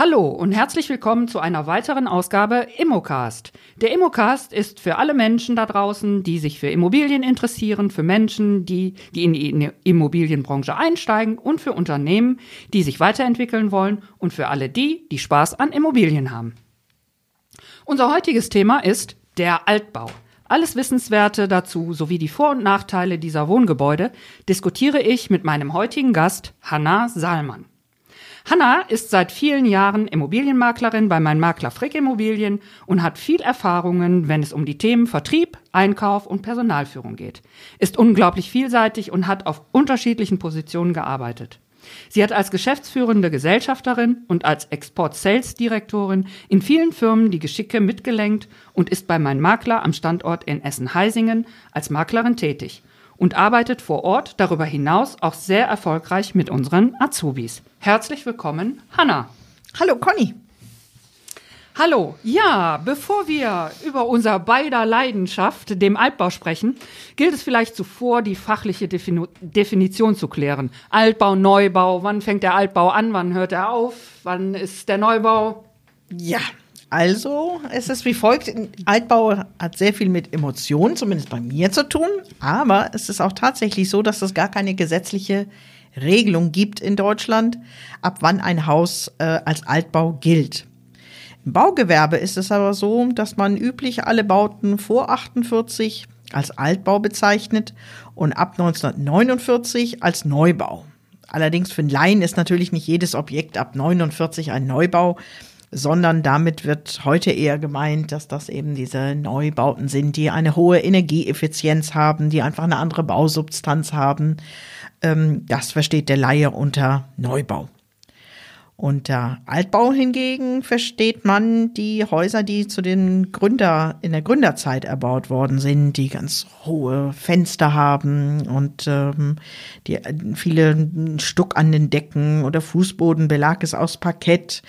Hallo und herzlich willkommen zu einer weiteren Ausgabe Immocast. Der Immocast ist für alle Menschen da draußen, die sich für Immobilien interessieren, für Menschen, die, die in die Immobilienbranche einsteigen und für Unternehmen, die sich weiterentwickeln wollen und für alle die, die Spaß an Immobilien haben. Unser heutiges Thema ist der Altbau. Alles Wissenswerte dazu sowie die Vor- und Nachteile dieser Wohngebäude diskutiere ich mit meinem heutigen Gast Hanna Salmann. Hanna ist seit vielen Jahren Immobilienmaklerin bei Mein Makler Frick Immobilien und hat viel Erfahrungen, wenn es um die Themen Vertrieb, Einkauf und Personalführung geht. Ist unglaublich vielseitig und hat auf unterschiedlichen Positionen gearbeitet. Sie hat als geschäftsführende Gesellschafterin und als Export-Sales-Direktorin in vielen Firmen die Geschicke mitgelenkt und ist bei Mein Makler am Standort in Essen-Heisingen als Maklerin tätig und arbeitet vor Ort darüber hinaus auch sehr erfolgreich mit unseren Azubis. Herzlich willkommen, Hanna. Hallo, Conny. Hallo, ja, bevor wir über unser beider Leidenschaft, dem Altbau, sprechen, gilt es vielleicht zuvor, die fachliche Defini Definition zu klären. Altbau, Neubau, wann fängt der Altbau an, wann hört er auf, wann ist der Neubau? Ja, also, es ist wie folgt. Altbau hat sehr viel mit Emotionen, zumindest bei mir, zu tun. Aber es ist auch tatsächlich so, dass es gar keine gesetzliche Regelung gibt in Deutschland, ab wann ein Haus äh, als Altbau gilt. Im Baugewerbe ist es aber so, dass man üblich alle Bauten vor 48 als Altbau bezeichnet und ab 1949 als Neubau. Allerdings für einen Laien ist natürlich nicht jedes Objekt ab 49 ein Neubau sondern damit wird heute eher gemeint, dass das eben diese Neubauten sind, die eine hohe Energieeffizienz haben, die einfach eine andere Bausubstanz haben. Ähm, das versteht der Laie unter Neubau. Unter Altbau hingegen versteht man die Häuser, die zu den Gründer, in der Gründerzeit erbaut worden sind, die ganz hohe Fenster haben und ähm, die viele Stuck an den Decken oder Fußbodenbelag ist aus Parkett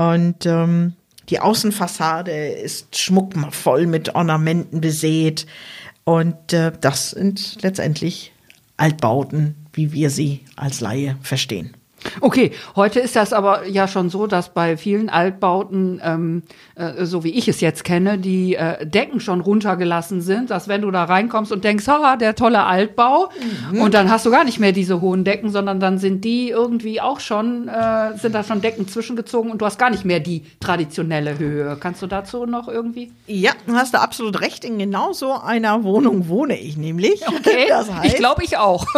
und ähm, die Außenfassade ist schmuckvoll mit Ornamenten besät. Und äh, das sind letztendlich Altbauten, wie wir sie als Laie verstehen. Okay, heute ist das aber ja schon so, dass bei vielen Altbauten, ähm, äh, so wie ich es jetzt kenne, die äh, Decken schon runtergelassen sind, dass wenn du da reinkommst und denkst, ha, der tolle Altbau, mhm. und dann hast du gar nicht mehr diese hohen Decken, sondern dann sind die irgendwie auch schon, äh, sind da schon Decken zwischengezogen und du hast gar nicht mehr die traditionelle Höhe. Kannst du dazu noch irgendwie? Ja, hast du absolut recht. In genau so einer Wohnung wohne ich nämlich. Okay, das heißt, ich glaube ich auch.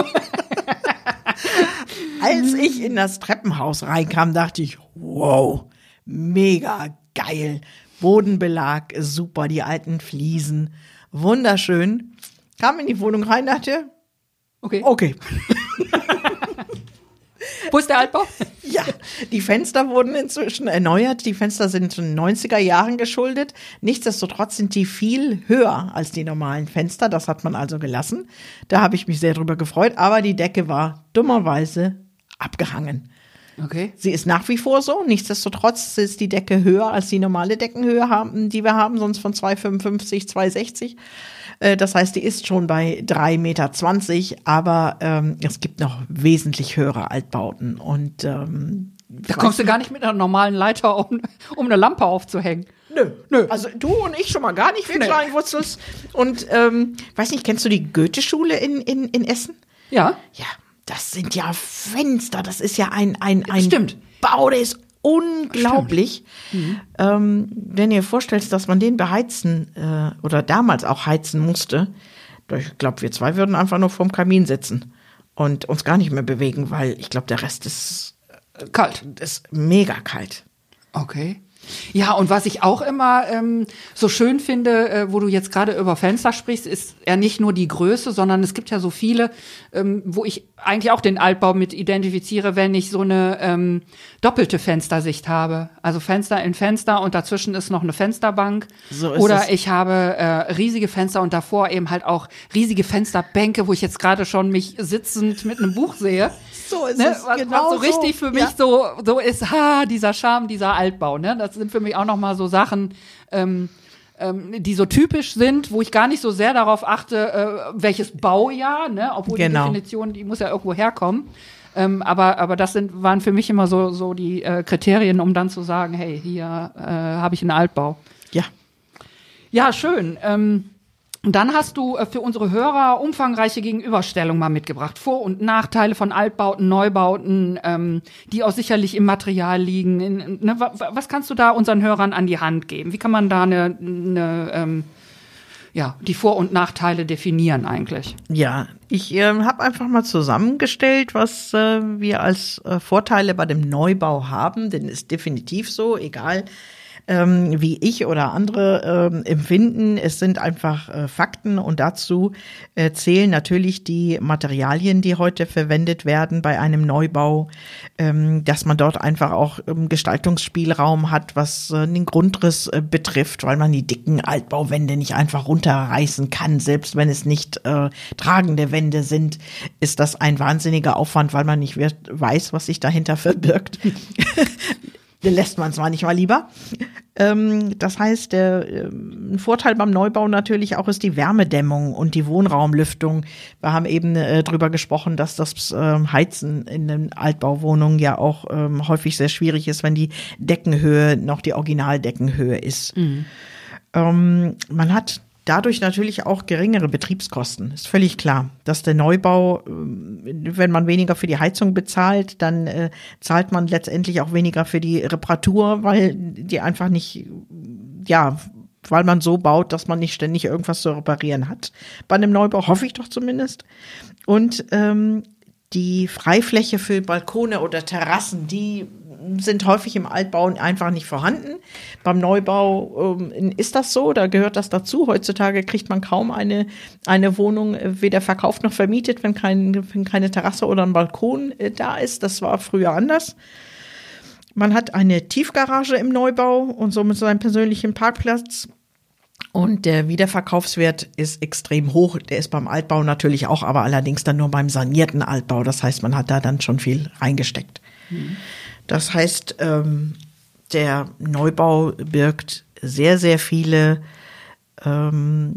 Als ich in das Treppenhaus reinkam, dachte ich, wow, mega geil. Bodenbelag, super, die alten Fliesen, wunderschön. Kam in die Wohnung rein, dachte, okay. Okay. Wo ist der Altbau? Ja, die Fenster wurden inzwischen erneuert. Die Fenster sind in den 90er Jahren geschuldet. Nichtsdestotrotz sind die viel höher als die normalen Fenster. Das hat man also gelassen. Da habe ich mich sehr drüber gefreut. Aber die Decke war dummerweise abgehangen. Okay. Sie ist nach wie vor so. Nichtsdestotrotz ist die Decke höher als die normale Deckenhöhe, haben, die wir haben, sonst von 2,55, 2,60. Äh, das heißt, die ist schon bei 3,20 Meter, aber ähm, es gibt noch wesentlich höhere Altbauten. Und ähm, da kommst du gar nicht mit einer normalen Leiter, um, um eine Lampe aufzuhängen. Nö, nö. Also du und ich schon mal gar nicht, wir nee. Kleinwurzels. Und ähm, weiß nicht, kennst du die Goethe-Schule in, in, in Essen? Ja. Ja, das sind ja Fenster, das ist ja ein, ein, ein Stimmt. Bau, der ist unglaublich. Mhm. Ähm, wenn ihr vorstellt, dass man den beheizen äh, oder damals auch heizen musste, ich glaube, wir zwei würden einfach nur vorm Kamin sitzen und uns gar nicht mehr bewegen, weil ich glaube, der Rest ist äh, kalt. Ist mega kalt. Okay. Ja, und was ich auch immer ähm, so schön finde, äh, wo du jetzt gerade über Fenster sprichst, ist ja nicht nur die Größe, sondern es gibt ja so viele, ähm, wo ich eigentlich auch den Altbau mit identifiziere, wenn ich so eine ähm, doppelte Fenstersicht habe. Also Fenster in Fenster und dazwischen ist noch eine Fensterbank. So ist Oder es. ich habe äh, riesige Fenster und davor eben halt auch riesige Fensterbänke, wo ich jetzt gerade schon mich sitzend mit einem Buch sehe. So ist ne? es. Was, genau was so richtig für mich ja. so, so ist, ha, dieser Charme, dieser Altbau. Ne? Das sind für mich auch noch mal so Sachen, ähm, ähm, die so typisch sind, wo ich gar nicht so sehr darauf achte, äh, welches Baujahr, ne? obwohl genau. die Definition, die muss ja irgendwo herkommen. Ähm, aber, aber das sind, waren für mich immer so, so die äh, Kriterien, um dann zu sagen, hey, hier äh, habe ich einen Altbau. Ja. Ja, schön. Ähm, und dann hast du äh, für unsere Hörer umfangreiche Gegenüberstellung mal mitgebracht. Vor- und Nachteile von Altbauten, Neubauten, ähm, die auch sicherlich im Material liegen. In, ne, was kannst du da unseren Hörern an die Hand geben? Wie kann man da eine, eine ähm, ja, die Vor- und Nachteile definieren eigentlich? Ja, ich äh, habe einfach mal zusammengestellt, was äh, wir als äh, Vorteile bei dem Neubau haben, denn ist definitiv so, egal ähm, wie ich oder andere ähm, empfinden. Es sind einfach äh, Fakten und dazu äh, zählen natürlich die Materialien, die heute verwendet werden bei einem Neubau, ähm, dass man dort einfach auch ähm, Gestaltungsspielraum hat, was äh, den Grundriss äh, betrifft, weil man die dicken Altbauwände nicht einfach runterreißen kann, selbst wenn es nicht äh, tragende Wände sind, ist das ein wahnsinniger Aufwand, weil man nicht weiß, was sich dahinter verbirgt. lässt man es manchmal lieber. Ähm, das heißt, der äh, ein Vorteil beim Neubau natürlich auch ist die Wärmedämmung und die Wohnraumlüftung. Wir haben eben äh, drüber gesprochen, dass das äh, Heizen in den Altbauwohnungen ja auch ähm, häufig sehr schwierig ist, wenn die Deckenhöhe noch die Originaldeckenhöhe ist. Mhm. Ähm, man hat dadurch natürlich auch geringere Betriebskosten. Ist völlig klar, dass der Neubau, äh, wenn man weniger für die Heizung bezahlt, dann äh, zahlt man letztendlich auch weniger für die Reparatur, weil die einfach nicht, ja, weil man so baut, dass man nicht ständig irgendwas zu reparieren hat. Bei einem Neubau hoffe ich doch zumindest. Und ähm, die Freifläche für Balkone oder Terrassen, die sind häufig im Altbau einfach nicht vorhanden. Beim Neubau ähm, ist das so, da gehört das dazu. Heutzutage kriegt man kaum eine, eine Wohnung äh, weder verkauft noch vermietet, wenn, kein, wenn keine Terrasse oder ein Balkon äh, da ist. Das war früher anders. Man hat eine Tiefgarage im Neubau und somit seinen persönlichen Parkplatz. Und der Wiederverkaufswert ist extrem hoch. Der ist beim Altbau natürlich auch, aber allerdings dann nur beim sanierten Altbau. Das heißt, man hat da dann schon viel reingesteckt. Mhm. Das heißt, ähm, der Neubau birgt sehr, sehr viele ähm,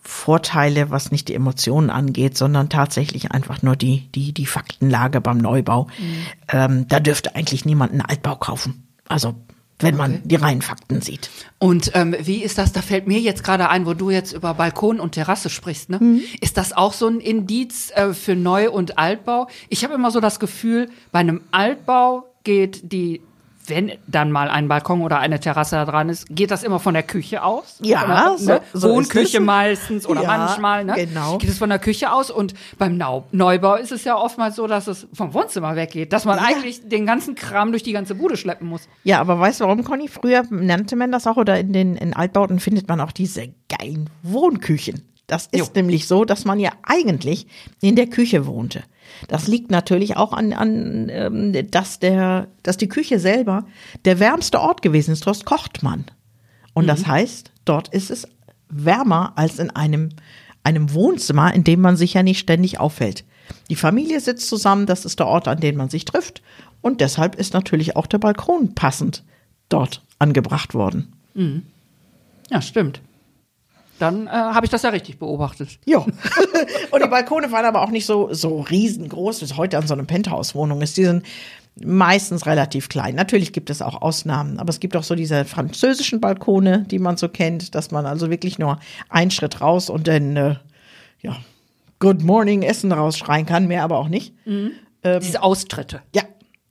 Vorteile, was nicht die Emotionen angeht, sondern tatsächlich einfach nur die, die, die Faktenlage beim Neubau. Mhm. Ähm, da dürfte eigentlich niemand einen Altbau kaufen. Also wenn man okay. die reinen Fakten sieht. Und ähm, wie ist das? Da fällt mir jetzt gerade ein, wo du jetzt über Balkon und Terrasse sprichst. Ne? Mhm. Ist das auch so ein Indiz äh, für Neu- und Altbau? Ich habe immer so das Gefühl, bei einem Altbau geht die wenn dann mal ein Balkon oder eine Terrasse da dran ist, geht das immer von der Küche aus? Ja, oder, ne? so, Wohnküche meistens oder ja, manchmal, ne? Genau. Geht es von der Küche aus und beim Neubau ist es ja oftmals so, dass es vom Wohnzimmer weggeht, dass man ja. eigentlich den ganzen Kram durch die ganze Bude schleppen muss. Ja, aber weißt du warum, Conny? Früher nannte man das auch oder in den in Altbauten findet man auch diese geilen Wohnküchen. Das ist jo. nämlich so, dass man ja eigentlich in der Küche wohnte. Das liegt natürlich auch an, an ähm, dass, der, dass die Küche selber der wärmste Ort gewesen ist. Dort kocht man. Und mhm. das heißt, dort ist es wärmer als in einem, einem Wohnzimmer, in dem man sich ja nicht ständig aufhält. Die Familie sitzt zusammen, das ist der Ort, an dem man sich trifft. Und deshalb ist natürlich auch der Balkon passend dort angebracht worden. Mhm. Ja, stimmt dann äh, habe ich das ja richtig beobachtet. Ja. und die Balkone waren aber auch nicht so, so riesengroß, wie es heute an so einer Penthouse-Wohnung ist. Die sind meistens relativ klein. Natürlich gibt es auch Ausnahmen, aber es gibt auch so diese französischen Balkone, die man so kennt, dass man also wirklich nur einen Schritt raus und dann, äh, ja, Good Morning Essen rausschreien kann, mehr aber auch nicht. Mhm. Ähm, diese Austritte. Ja.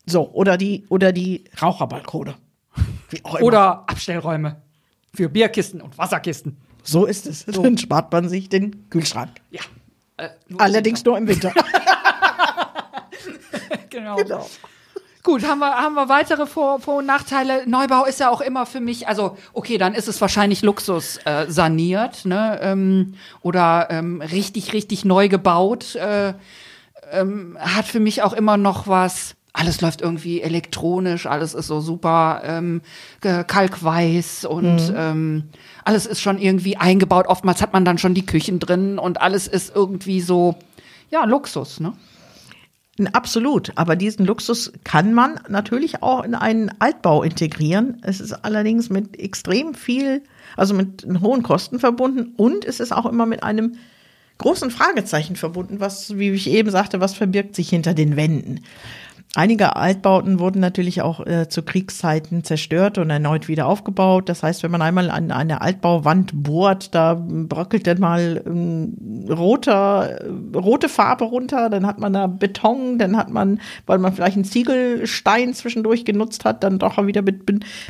So, oder die, oder die Raucherbalkone. Oder Abstellräume für Bierkisten und Wasserkisten. So ist es. So. Dann spart man sich den Kühlschrank. Ja. Äh, nur Allerdings nur im Winter. genau. genau. Gut, haben wir, haben wir weitere Vor-, Vor und Nachteile? Neubau ist ja auch immer für mich, also okay, dann ist es wahrscheinlich Luxus äh, saniert, ne? Ähm, oder ähm, richtig, richtig neu gebaut. Äh, ähm, hat für mich auch immer noch was alles läuft irgendwie elektronisch, alles ist so super ähm, kalkweiß und mhm. ähm, alles ist schon irgendwie eingebaut. Oftmals hat man dann schon die Küchen drin und alles ist irgendwie so, ja, Luxus, ne? Absolut, aber diesen Luxus kann man natürlich auch in einen Altbau integrieren. Es ist allerdings mit extrem viel, also mit hohen Kosten verbunden und es ist auch immer mit einem großen Fragezeichen verbunden, was, wie ich eben sagte, was verbirgt sich hinter den Wänden. Einige Altbauten wurden natürlich auch äh, zu Kriegszeiten zerstört und erneut wieder aufgebaut. Das heißt, wenn man einmal an eine Altbauwand bohrt, da bröckelt dann mal ähm, roter, äh, rote Farbe runter, dann hat man da Beton, dann hat man, weil man vielleicht einen Ziegelstein zwischendurch genutzt hat, dann doch wieder mit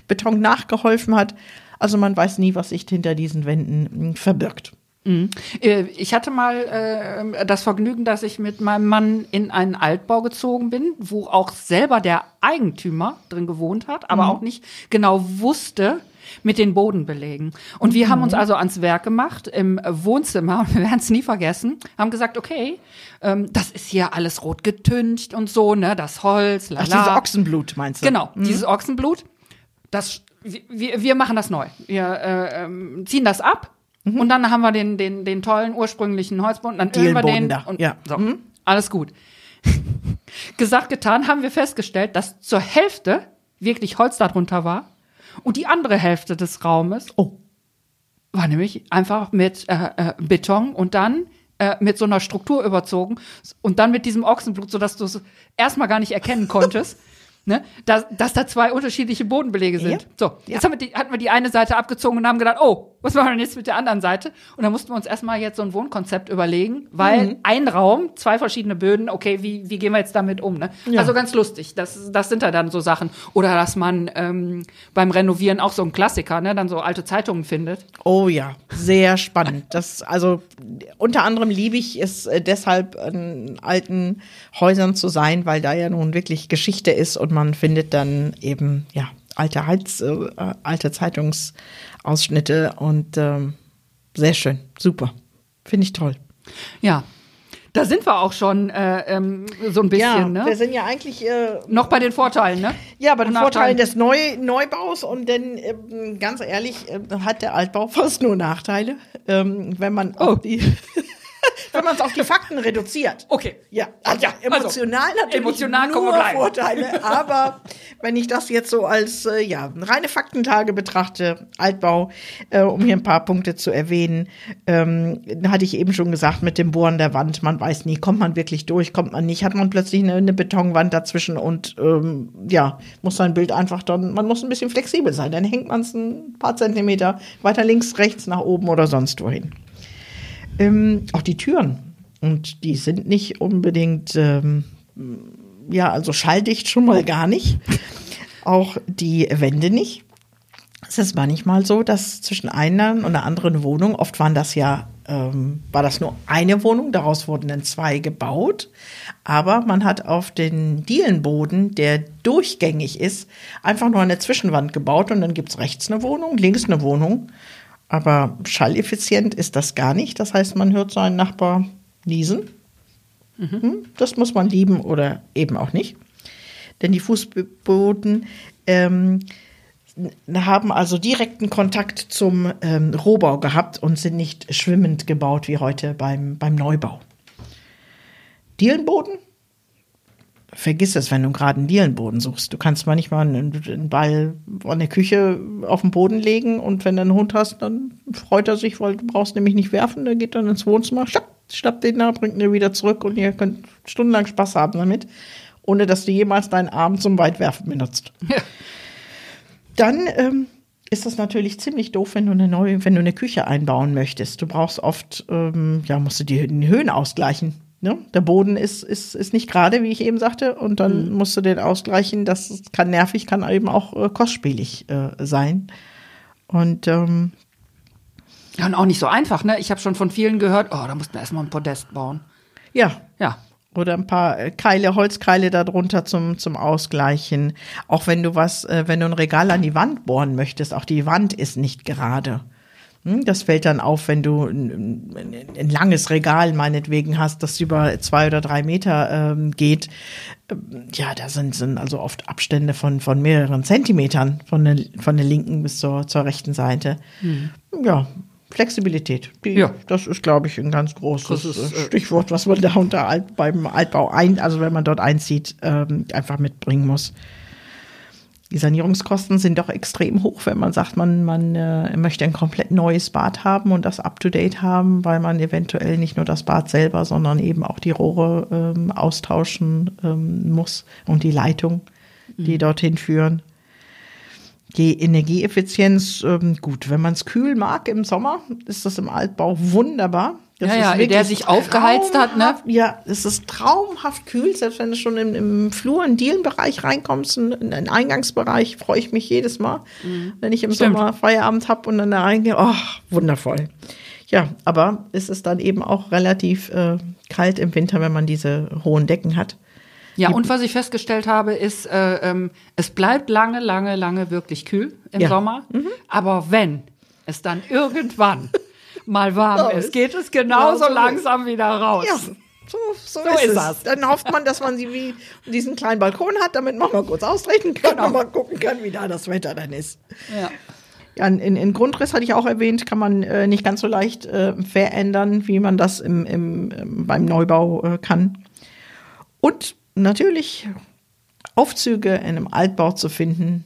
Beton nachgeholfen hat. Also man weiß nie, was sich hinter diesen Wänden äh, verbirgt. Mhm. Äh, ich hatte mal äh, das Vergnügen, dass ich mit meinem Mann in einen Altbau gezogen bin, wo auch selber der Eigentümer drin gewohnt hat, aber mhm. auch nicht genau wusste, mit den Bodenbelägen. Und wir mhm. haben uns also ans Werk gemacht im Wohnzimmer und wir werden es nie vergessen, haben gesagt, okay, ähm, das ist hier alles rot getüncht und so, ne, das Holz, lala. Ach, dieses Ochsenblut meinst du? Genau, mhm. dieses Ochsenblut. Das, wir, wir machen das neu. Wir äh, ähm, ziehen das ab Mhm. Und dann haben wir den, den, den tollen ursprünglichen Holzboden, dann ölen wir den da. und ja. so. Mhm. Alles gut. Gesagt, getan, haben wir festgestellt, dass zur Hälfte wirklich Holz darunter war und die andere Hälfte des Raumes oh. war nämlich einfach mit äh, äh, Beton und dann äh, mit so einer Struktur überzogen und dann mit diesem Ochsenblut, sodass du es erstmal gar nicht erkennen konntest. ne, dass, dass da zwei unterschiedliche Bodenbelege sind. Ja. So, jetzt ja. haben wir die, hatten wir die eine Seite abgezogen und haben gedacht, oh, was machen wir denn jetzt mit der anderen Seite? Und dann mussten wir uns erstmal jetzt so ein Wohnkonzept überlegen, weil mhm. ein Raum, zwei verschiedene Böden, okay, wie, wie gehen wir jetzt damit um? Ne? Ja. Also ganz lustig, das, das sind da dann so Sachen. Oder dass man ähm, beim Renovieren auch so ein Klassiker, ne, dann so alte Zeitungen findet. Oh ja, sehr spannend. Das, also unter anderem liebe ich es äh, deshalb, in alten Häusern zu sein, weil da ja nun wirklich Geschichte ist und man findet dann eben, ja, alte Heiz, äh, alte Zeitungsausschnitte und ähm, sehr schön, super. Finde ich toll. Ja, da sind wir auch schon äh, ähm, so ein bisschen. Ja, ne? wir sind ja eigentlich äh, noch bei den Vorteilen, ne? Ja, bei den Vorteilen des Neu Neubaus und denn äh, ganz ehrlich äh, hat der Altbau fast nur Nachteile, ähm, wenn man oh. die wenn man es auf die Fakten reduziert. Okay. Ja, also, ja emotional also, natürlich emotional nur Vorteile, aber wenn ich das jetzt so als äh, ja, reine Faktentage betrachte, Altbau, äh, um hier ein paar Punkte zu erwähnen, ähm, hatte ich eben schon gesagt, mit dem Bohren der Wand, man weiß nie, kommt man wirklich durch, kommt man nicht, hat man plötzlich eine, eine Betonwand dazwischen und ähm, ja, muss sein Bild einfach dann, man muss ein bisschen flexibel sein, dann hängt man es ein paar Zentimeter weiter links, rechts, nach oben oder sonst wohin ähm, auch die Türen. Und die sind nicht unbedingt, ähm, ja, also schalldicht schon mal gar nicht. Auch die Wände nicht. Es ist manchmal so, dass zwischen einer und einer anderen Wohnung, oft waren das ja, ähm, war das nur eine Wohnung, daraus wurden dann zwei gebaut. Aber man hat auf den Dielenboden, der durchgängig ist, einfach nur eine Zwischenwand gebaut und dann gibt es rechts eine Wohnung, links eine Wohnung. Aber schalleffizient ist das gar nicht. Das heißt, man hört seinen Nachbar niesen. Mhm. Das muss man lieben oder eben auch nicht. Denn die Fußboden ähm, haben also direkten Kontakt zum ähm, Rohbau gehabt und sind nicht schwimmend gebaut wie heute beim, beim Neubau. Dielenboden vergiss es, wenn du gerade einen Dielenboden suchst. Du kannst manchmal einen, einen Ball von der Küche auf den Boden legen und wenn du einen Hund hast, dann freut er sich, weil du brauchst nämlich nicht werfen. Der geht dann ins Wohnzimmer, schnapp, schnappt den da, bringt ihn wieder zurück und ihr könnt stundenlang Spaß haben damit, ohne dass du jemals deinen Arm zum Weitwerfen benutzt. Ja. Dann ähm, ist das natürlich ziemlich doof, wenn du eine neue, wenn du eine Küche einbauen möchtest. Du brauchst oft, ähm, ja, musst du die Höhen ausgleichen Ne? Der Boden ist, ist, ist nicht gerade, wie ich eben sagte, und dann mhm. musst du den ausgleichen. Das kann nervig, kann eben auch äh, kostspielig äh, sein. Und ähm, ja, und auch nicht so einfach, ne? Ich habe schon von vielen gehört, oh, da mussten wir erstmal ein Podest bauen. Ja. Ja. Oder ein paar äh, Keile, Holzkeile darunter zum, zum Ausgleichen. Auch wenn du was, äh, wenn du ein Regal an die Wand bohren möchtest, auch die Wand ist nicht gerade. Hm, das fällt dann auf, wenn du ein, ein, langes Regal meinetwegen hast, das über zwei oder drei Meter ähm, geht. Ähm, ja, da sind, sind also oft Abstände von, von mehreren Zentimetern von der, von der linken bis zur, zur rechten Seite. Hm. Ja, Flexibilität. Die, ja. Das ist, glaube ich, ein ganz großes ist, äh, Stichwort, was man da unter Alt, beim Altbau ein, also wenn man dort einzieht, ähm, einfach mitbringen muss. Die Sanierungskosten sind doch extrem hoch, wenn man sagt, man, man äh, möchte ein komplett neues Bad haben und das up-to-date haben, weil man eventuell nicht nur das Bad selber, sondern eben auch die Rohre ähm, austauschen ähm, muss und die Leitung, die mhm. dorthin führen. Die Energieeffizienz, ähm, gut, wenn man es kühl mag im Sommer, ist das im Altbau wunderbar. Das ja, ja, der sich aufgeheizt hat, ne? Ja, es ist traumhaft kühl, selbst wenn du schon im, im Flur, in Dielenbereich reinkommst, in, in den Eingangsbereich, freue ich mich jedes Mal, mhm. wenn ich im Stimmt. Sommer Feierabend habe und dann da reingehe. Oh, wundervoll. Ja, aber es ist dann eben auch relativ äh, kalt im Winter, wenn man diese hohen Decken hat. Ja, und was ich festgestellt habe, ist, äh, ähm, es bleibt lange, lange, lange wirklich kühl im ja. Sommer. Mhm. Aber wenn es dann irgendwann mal warm ist, geht es genauso genau so langsam wieder raus. Ja. So, so, so ist, ist, es. Dann hofft man, dass man sie wie diesen kleinen Balkon hat, damit man mal kurz ausrechnen kann genau. und mal gucken kann, wie da das Wetter dann ist. Ja. Ja, in, in Grundriss hatte ich auch erwähnt, kann man äh, nicht ganz so leicht äh, verändern, wie man das im, im, im beim Neubau äh, kann. Und natürlich Aufzüge in einem Altbau zu finden,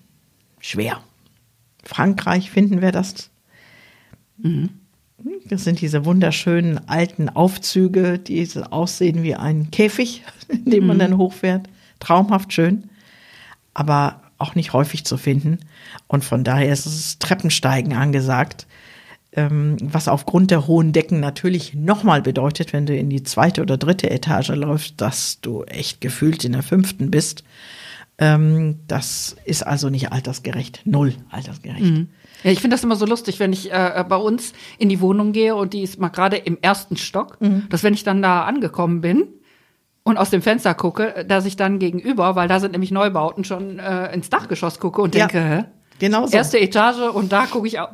schwer. Frankreich finden wir das. Mhm. Das sind diese wunderschönen alten Aufzüge, die aussehen wie ein Käfig, in dem man mhm. dann hochfährt. Traumhaft schön, aber auch nicht häufig zu finden. Und von daher ist es Treppensteigen angesagt, ähm, was aufgrund der hohen Decken natürlich nochmal bedeutet, wenn du in die zweite oder dritte Etage läufst, dass du echt gefühlt in der fünften bist. Ähm, das ist also nicht altersgerecht, null altersgerecht. Mhm. Ja, ich finde das immer so lustig, wenn ich äh, bei uns in die Wohnung gehe und die ist mal gerade im ersten Stock, mhm. dass wenn ich dann da angekommen bin und aus dem Fenster gucke, dass ich dann gegenüber, weil da sind nämlich Neubauten, schon äh, ins Dachgeschoss gucke und denke, ja, hä? Genau so. Erste Etage und da gucke ich auch.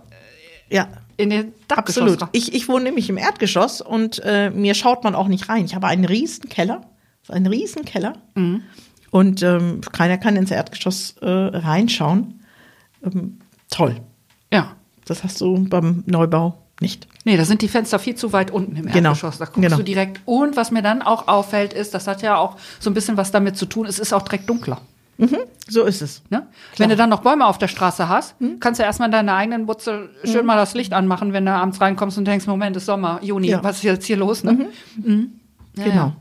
Äh, ja. In den Dachgeschoss. Absolut. Ich, ich wohne nämlich im Erdgeschoss und äh, mir schaut man auch nicht rein. Ich habe einen riesen Keller, einen riesen Keller. Mhm. Und ähm, keiner kann ins Erdgeschoss äh, reinschauen. Ähm, toll. Ja. Das hast du beim Neubau nicht. Nee, da sind die Fenster viel zu weit unten im genau. Erdgeschoss. Da guckst genau. du direkt. Und was mir dann auch auffällt, ist, das hat ja auch so ein bisschen was damit zu tun, es ist auch direkt dunkler. Mhm, so ist es. Ne? Wenn du dann noch Bäume auf der Straße hast, mhm. kannst du erstmal in deiner eigenen Butze schön mhm. mal das Licht anmachen, wenn du abends reinkommst und denkst, Moment, ist Sommer, Juni, ja. was ist jetzt hier los? Ne? Mhm. Mhm. Ja, genau. Ja.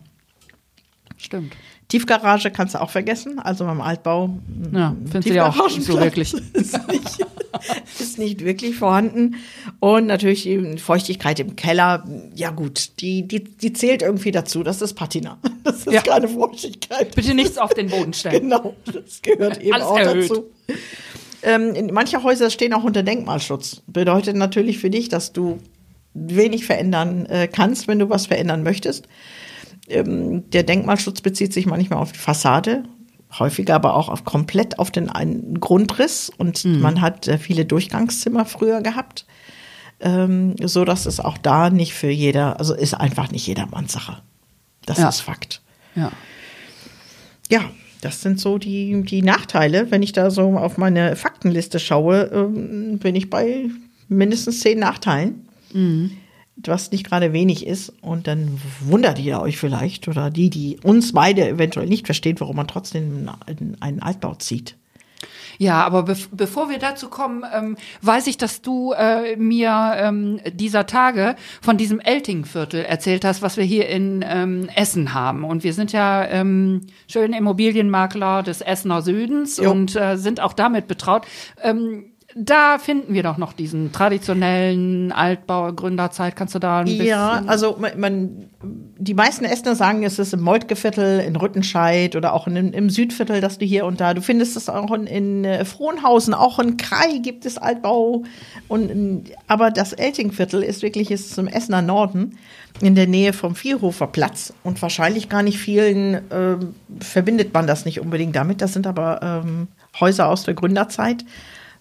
Stimmt. Tiefgarage kannst du auch vergessen, also beim Altbau. Ja, findest du ja auch so wirklich. Ist nicht, ist nicht wirklich vorhanden. Und natürlich die Feuchtigkeit im Keller, ja gut, die, die, die zählt irgendwie dazu. Das ist Patina. Das ist ja. keine Feuchtigkeit. Bitte nichts auf den Boden stellen. Genau, das gehört eben Alles auch erhöht. dazu. Ähm, manche Häuser stehen auch unter Denkmalschutz. Bedeutet natürlich für dich, dass du wenig verändern äh, kannst, wenn du was verändern möchtest. Ähm, der Denkmalschutz bezieht sich manchmal auf die Fassade, häufiger aber auch auf, komplett auf den einen Grundriss und mhm. man hat äh, viele Durchgangszimmer früher gehabt, ähm, so dass es auch da nicht für jeder, also ist einfach nicht jedermanns Sache. Das ja. ist Fakt. Ja. Ja, das sind so die, die Nachteile. Wenn ich da so auf meine Faktenliste schaue, ähm, bin ich bei mindestens zehn Nachteilen. Mhm was nicht gerade wenig ist. Und dann wundert ihr euch vielleicht oder die, die uns beide eventuell nicht verstehen, warum man trotzdem einen Altbau zieht. Ja, aber be bevor wir dazu kommen, ähm, weiß ich, dass du äh, mir ähm, dieser Tage von diesem Eltingviertel erzählt hast, was wir hier in ähm, Essen haben. Und wir sind ja ähm, schöne Immobilienmakler des Essener Südens jo. und äh, sind auch damit betraut. Ähm, da finden wir doch noch diesen traditionellen Altbau Gründerzeit. Kannst du da ein bisschen? Ja, also man, man die meisten Essener sagen, es ist im Moltkeviertel, in Rüttenscheid oder auch in, im Südviertel, dass du hier und da. Du findest es auch in, in äh, Frohnhausen, auch in Krai gibt es Altbau. Und in, aber das Eltingviertel ist wirklich ist im Essener Norden in der Nähe vom Vierhofer Platz und wahrscheinlich gar nicht vielen äh, verbindet man das nicht unbedingt damit. Das sind aber ähm, Häuser aus der Gründerzeit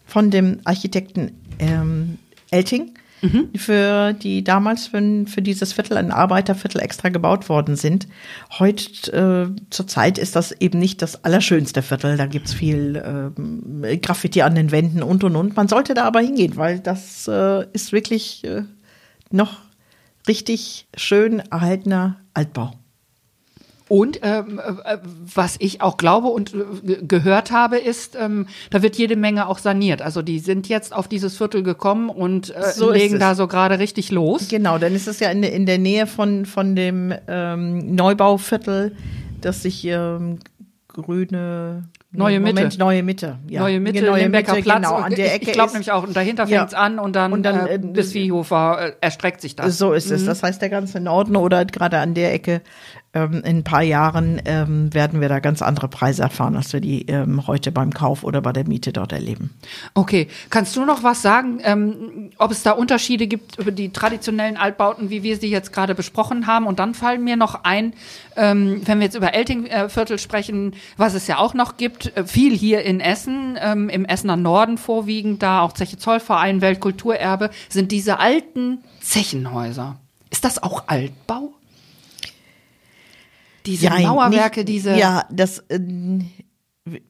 von dem Architekten ähm, Elting, mhm. für die damals für, für dieses Viertel ein Arbeiterviertel extra gebaut worden sind. Heute äh, zur Zeit ist das eben nicht das allerschönste Viertel. Da gibt's viel äh, Graffiti an den Wänden und und und. Man sollte da aber hingehen, weil das äh, ist wirklich äh, noch richtig schön erhaltener Altbau. Und ähm, äh, was ich auch glaube und äh, gehört habe, ist, ähm, da wird jede Menge auch saniert. Also die sind jetzt auf dieses Viertel gekommen und äh, So legen da so gerade richtig los. Genau, dann ist es ja in, der- in der Nähe von, von dem ähm, Neubauviertel, das sich ähm, grüne Neue Mitte. Moment, neue Mitte. Ja. Neue Mitte, Neue Limbecker Mitte, Platz. Genau, an der Ecke ich glaube nämlich auch, und dahinter Ja. fängt's an und dann, Und dann, äh, äh, bis Wiehofer äh, erstreckt sich das. So ist es. Das heißt, der ganze Norden oder gerade an der Ecke ähm, in ein paar Jahren ähm, werden wir da ganz andere Preise erfahren, als wir die ähm, heute beim Kauf oder bei der Miete dort erleben. Okay, kannst du noch was sagen, ähm, ob es da Unterschiede gibt über die traditionellen Altbauten, wie wir sie jetzt gerade besprochen haben? Und dann fallen mir noch ein, ähm, wenn wir jetzt über Eltingviertel sprechen, was es ja auch noch gibt, äh, viel hier in Essen, ähm, im Essener Norden vorwiegend, da auch Zeche Zollverein, Weltkulturerbe, sind diese alten Zechenhäuser. Ist das auch Altbau? Diese Ja, Mauerwerke, nicht- diese. Ja, das. ähm,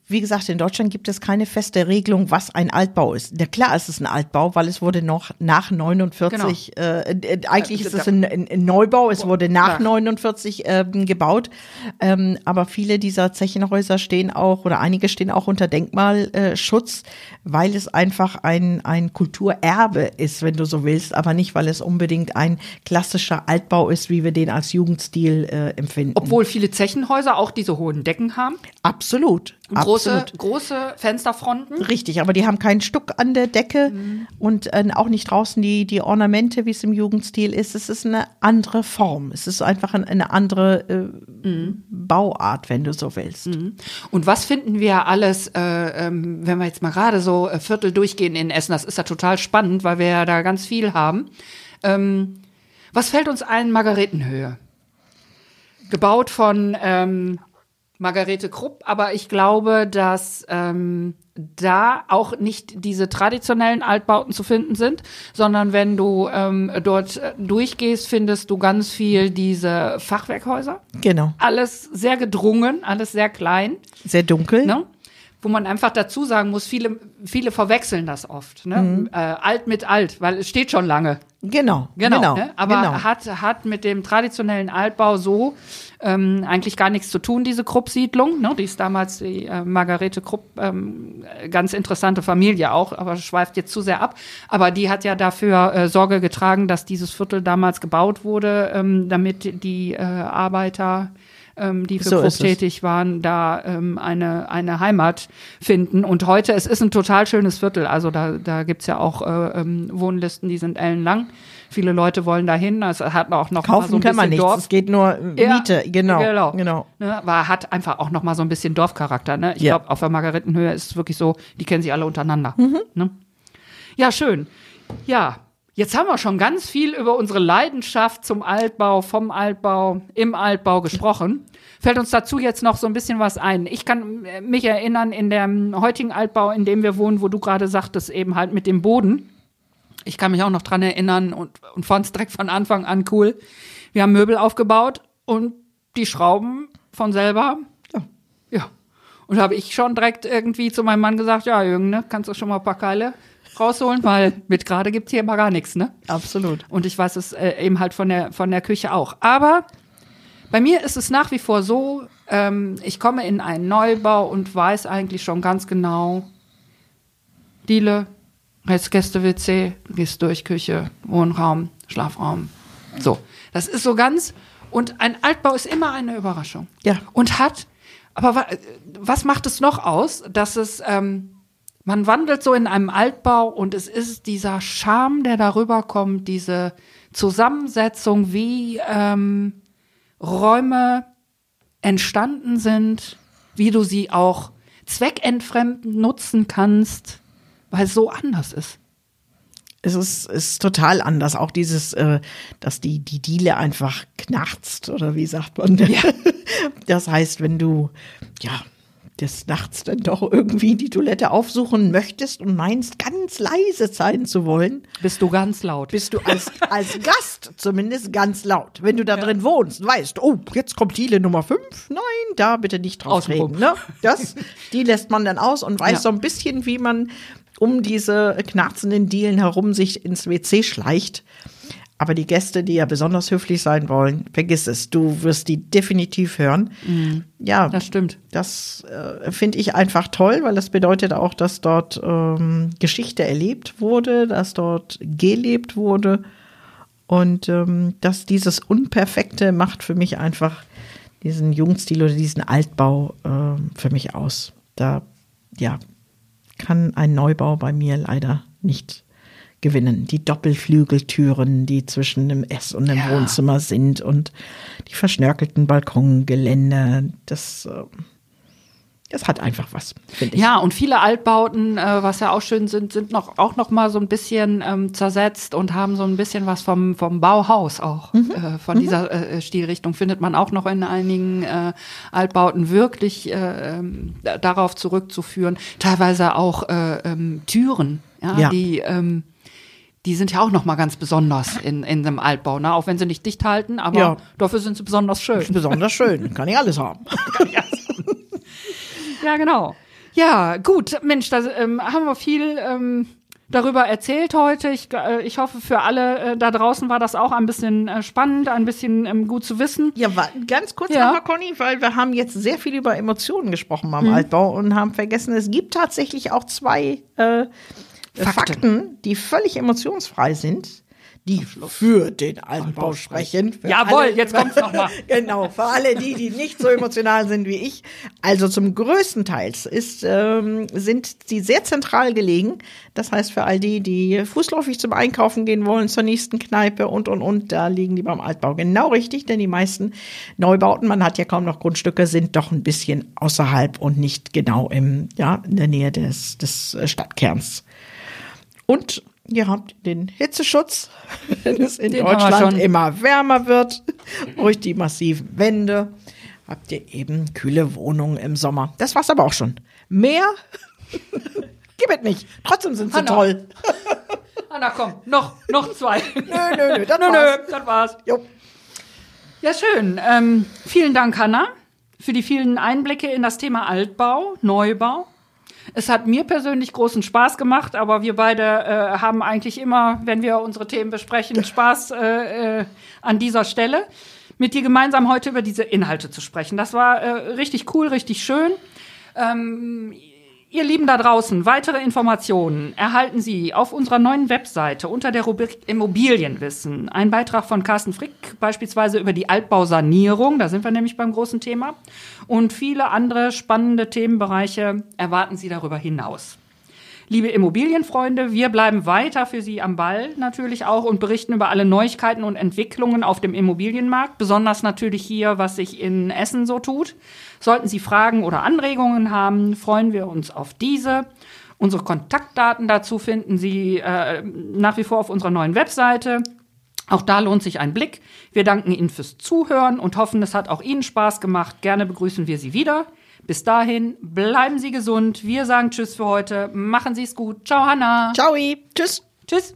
wie gesagt, in Deutschland gibt es keine feste Regelung, was ein Altbau ist. Na klar, ist es ein Altbau, weil es wurde noch nach 49, äh, äh, eigentlich Äh, ist es ein, ein, Neubau, es wurde nach klar. 49 ähm, gebaut. Ähm, aber viele dieser Zechenhäuser stehen auch, oder einige stehen auch unter Denkmalschutz, weil es einfach ein, ein Kulturerbe ist, wenn du so willst, aber nicht, weil es unbedingt ein klassischer Altbau ist, wie wir den als Jugendstil äh, empfinden. Obwohl viele Zechenhäuser auch diese hohen Decken haben. Absolut. Große, Absolut. große Fensterfronten. Richtig, aber die haben keinen Stuck an der Decke und äh, auch nicht draußen die, die Ornamente, wie es im Jugendstil ist. Es ist eine andere Form. Es ist einfach ein, eine andere äh, Bauart, wenn du so willst. Und was finden wir alles, äh, ähm, wenn wir jetzt mal gerade so äh, Viertel durchgehen in Essen? Das ist ja total spannend, weil wir ja da ganz viel haben. Ähm, was fällt uns ein? Margaretenhöhe. Gebaut von ähm, Margarete Krupp, aber ich glaube, dass ähm, da auch nicht diese traditionellen Altbauten zu finden sind, sondern wenn du ähm, dort äh, durchgehst, findest du ganz viel diese Fachwerkhäuser. Genau. Alles sehr gedrungen, alles sehr klein, Sehr dunkel. ne? Wo man einfach dazu sagen muss, viele, viele verwechseln das oft, ne? Äh, alt mit alt, weil es steht schon lange. Genau. Genau, Genau. ne? aber genau. hat, hat mit dem traditionellen Altbau so ähm, eigentlich gar nichts zu tun, diese Krupp-Siedlung. Ne? Die ist damals die äh, Margarete Krupp, ähm, ganz interessante Familie auch, aber schweift jetzt zu sehr ab. Aber die hat ja dafür äh, Sorge getragen, dass dieses Viertel damals gebaut wurde, ähm, damit die äh, Arbeiter ähm, die für So Krupp tätig waren, da ähm, eine, eine Heimat finden. Und heute, es ist ein total schönes Viertel. Also da, da gibt's ja auch äh, ähm, Wohnlisten, die sind ellenlang. Viele Leute wollen dahin. Es hat auch noch mal Kaufen so ein kann man nichts. Dorf. Es geht nur Ja, Miete. Genau. Genau. genau. Ne, aber hat einfach auch noch mal so ein bisschen Dorfcharakter. Ne? Ich Ja. glaube, auf der Margaretenhöhe ist es wirklich so, die kennen sich alle untereinander. Mhm. Ne? Ja, schön. Ja, jetzt haben wir schon ganz viel über unsere Leidenschaft zum Altbau, vom Altbau, im Altbau gesprochen. Fällt uns dazu jetzt noch so ein bisschen was ein. Ich kann mich erinnern, in dem heutigen Altbau, in dem wir wohnen, wo du gerade sagtest, eben halt mit dem Boden. Ich kann mich auch noch dran erinnern und, und fand es direkt von Anfang an cool. Wir haben Möbel aufgebaut und die Schrauben von selber. Ja. ja. Und habe ich schon direkt irgendwie zu meinem Mann gesagt, ja, Jürgen, ne, kannst du schon mal ein paar Keile rausholen, weil mit gerade gibt's hier immer gar nichts, ne? Absolut. Und ich weiß es äh, eben halt von der, von der Küche auch. Aber bei mir ist es nach wie vor so, ähm, ich komme in einen Neubau und weiß eigentlich schon ganz genau, Diele, jetzt Gäste-WC, du gehst durch Küche, Wohnraum, Schlafraum. So, das ist so ganz, und ein Altbau ist immer eine Überraschung. Ja. Und hat, aber wa, was macht es noch aus, dass es, ähm, man wandelt so in einem Altbau und es ist dieser Charme, der darüber kommt, diese Zusammensetzung, wie ähm, Räume entstanden sind, wie du sie auch zweckentfremdend nutzen kannst, weil es so anders ist. Es ist, ist total anders. Auch dieses, äh, dass die, die Diele einfach knarzt, oder wie sagt man? Ja. Das heißt, wenn du, ja, des Nachts dann doch irgendwie die Toilette aufsuchen möchtest und meinst, ganz leise sein zu wollen, Bist du ganz laut. bist du als, als Gast zumindest ganz laut. Wenn du da drin wohnst und weißt, oh, jetzt kommt Diele Nummer 5, nein, da bitte nicht drauf Außenrum. reden. Ne? Das, die lässt man dann aus und weiß Ja. so ein bisschen, wie man um diese knarzenden Dielen herum sich ins WC schleicht. Aber die Gäste, die ja besonders höflich sein wollen, vergiss es. Du wirst die definitiv hören. Ja, Das stimmt. das äh, finde ich einfach toll, weil das bedeutet auch, dass dort ähm, Geschichte erlebt wurde, dass dort gelebt wurde. Und ähm, dass dieses Unperfekte macht für mich einfach diesen Jugendstil oder diesen Altbau ähm, für mich aus. Da, ja, kann ein Neubau bei mir leider nicht gewinnen. Die Doppelflügeltüren, die zwischen dem Ess- und dem Ja. Wohnzimmer sind und die verschnörkelten Balkongeländer, das, äh, das hat einfach was, finde ich. Ja, und viele Altbauten, äh, was ja auch schön sind, sind noch auch noch mal so ein bisschen ähm, zersetzt und haben so ein bisschen was vom vom Bauhaus auch. Äh, von dieser äh, Stilrichtung findet man auch noch in einigen äh, Altbauten wirklich äh, ähm, da- darauf zurückzuführen. Teilweise auch äh, ähm, Türen, ja, Ja. die ähm, die sind ja auch noch mal ganz besonders in, in einem Altbau, ne? auch wenn sie nicht dicht halten, aber Ja. dafür sind sie besonders schön. Besonders schön, kann ich alles haben. Ja, genau. Ja, gut, Mensch, da ähm, haben wir viel ähm, darüber erzählt heute. Ich, äh, ich hoffe, für alle äh, da draußen war das auch ein bisschen äh, spannend, ein bisschen ähm, gut zu wissen. Ja, ganz kurz Ja. nochmal, Conny, weil wir haben jetzt sehr viel über Emotionen gesprochen beim Altbau und haben vergessen, es gibt tatsächlich auch zwei äh, Fakten. Fakten. die völlig emotionsfrei sind, die für den Altbau sprechen. Für Jawohl, alle- jetzt kommt's noch mal. genau, für alle die, die nicht so emotional sind wie ich. Also zum größten Teils ist, ähm, sind sie sehr zentral gelegen. Das heißt, für all die, die fußläufig zum Einkaufen gehen wollen, zur nächsten Kneipe und, und, und, da liegen die beim Altbau genau richtig, denn die meisten Neubauten, man hat ja kaum noch Grundstücke, sind doch ein bisschen außerhalb und nicht genau im, ja, in der Nähe des, des äh, Stadtkerns. Und ihr habt den Hitzeschutz, wenn es in Den Deutschland schon. immer wärmer wird, durch die massiven Wände, habt ihr eben kühle Wohnungen im Sommer. Das war's aber auch schon. Mehr gibt es nicht. Trotzdem sind sie Hanna. toll. Anna, komm, noch, noch zwei. Nö, nö, nö, das nö, war's. nö, das war's. Jo. Ja, schön. Ähm, vielen Dank, Hanna, für die vielen Einblicke in das Thema Altbau, Neubau. Es hat mir persönlich großen Spaß gemacht, aber wir beide äh, haben eigentlich immer, wenn wir unsere Themen besprechen, Spaß äh, äh, an dieser Stelle, mit dir gemeinsam heute über diese Inhalte zu sprechen. Das war äh, richtig cool, richtig schön. Ähm, Ihr Lieben da draußen, weitere Informationen erhalten Sie auf unserer neuen Webseite unter der Rubrik Immobilienwissen. Ein Beitrag von Carsten Frick, beispielsweise über die Altbausanierung, da sind wir nämlich beim großen Thema. Und viele andere spannende Themenbereiche erwarten Sie darüber hinaus. Liebe Immobilienfreunde, wir bleiben weiter für Sie am Ball natürlich auch und berichten über alle Neuigkeiten und Entwicklungen auf dem Immobilienmarkt, besonders natürlich hier, was sich in Essen so tut. Sollten Sie Fragen oder Anregungen haben, freuen wir uns auf diese. Unsere Kontaktdaten dazu finden Sie äh, nach wie vor auf unserer neuen Webseite. Auch da lohnt sich ein Blick. Wir danken Ihnen fürs Zuhören und hoffen, es hat auch Ihnen Spaß gemacht. Gerne begrüßen wir Sie wieder. Bis dahin, bleiben Sie gesund. Wir sagen Tschüss für heute. Machen Sie es gut. Ciao, Hanna. Ciao. Tschüss. Tschüss.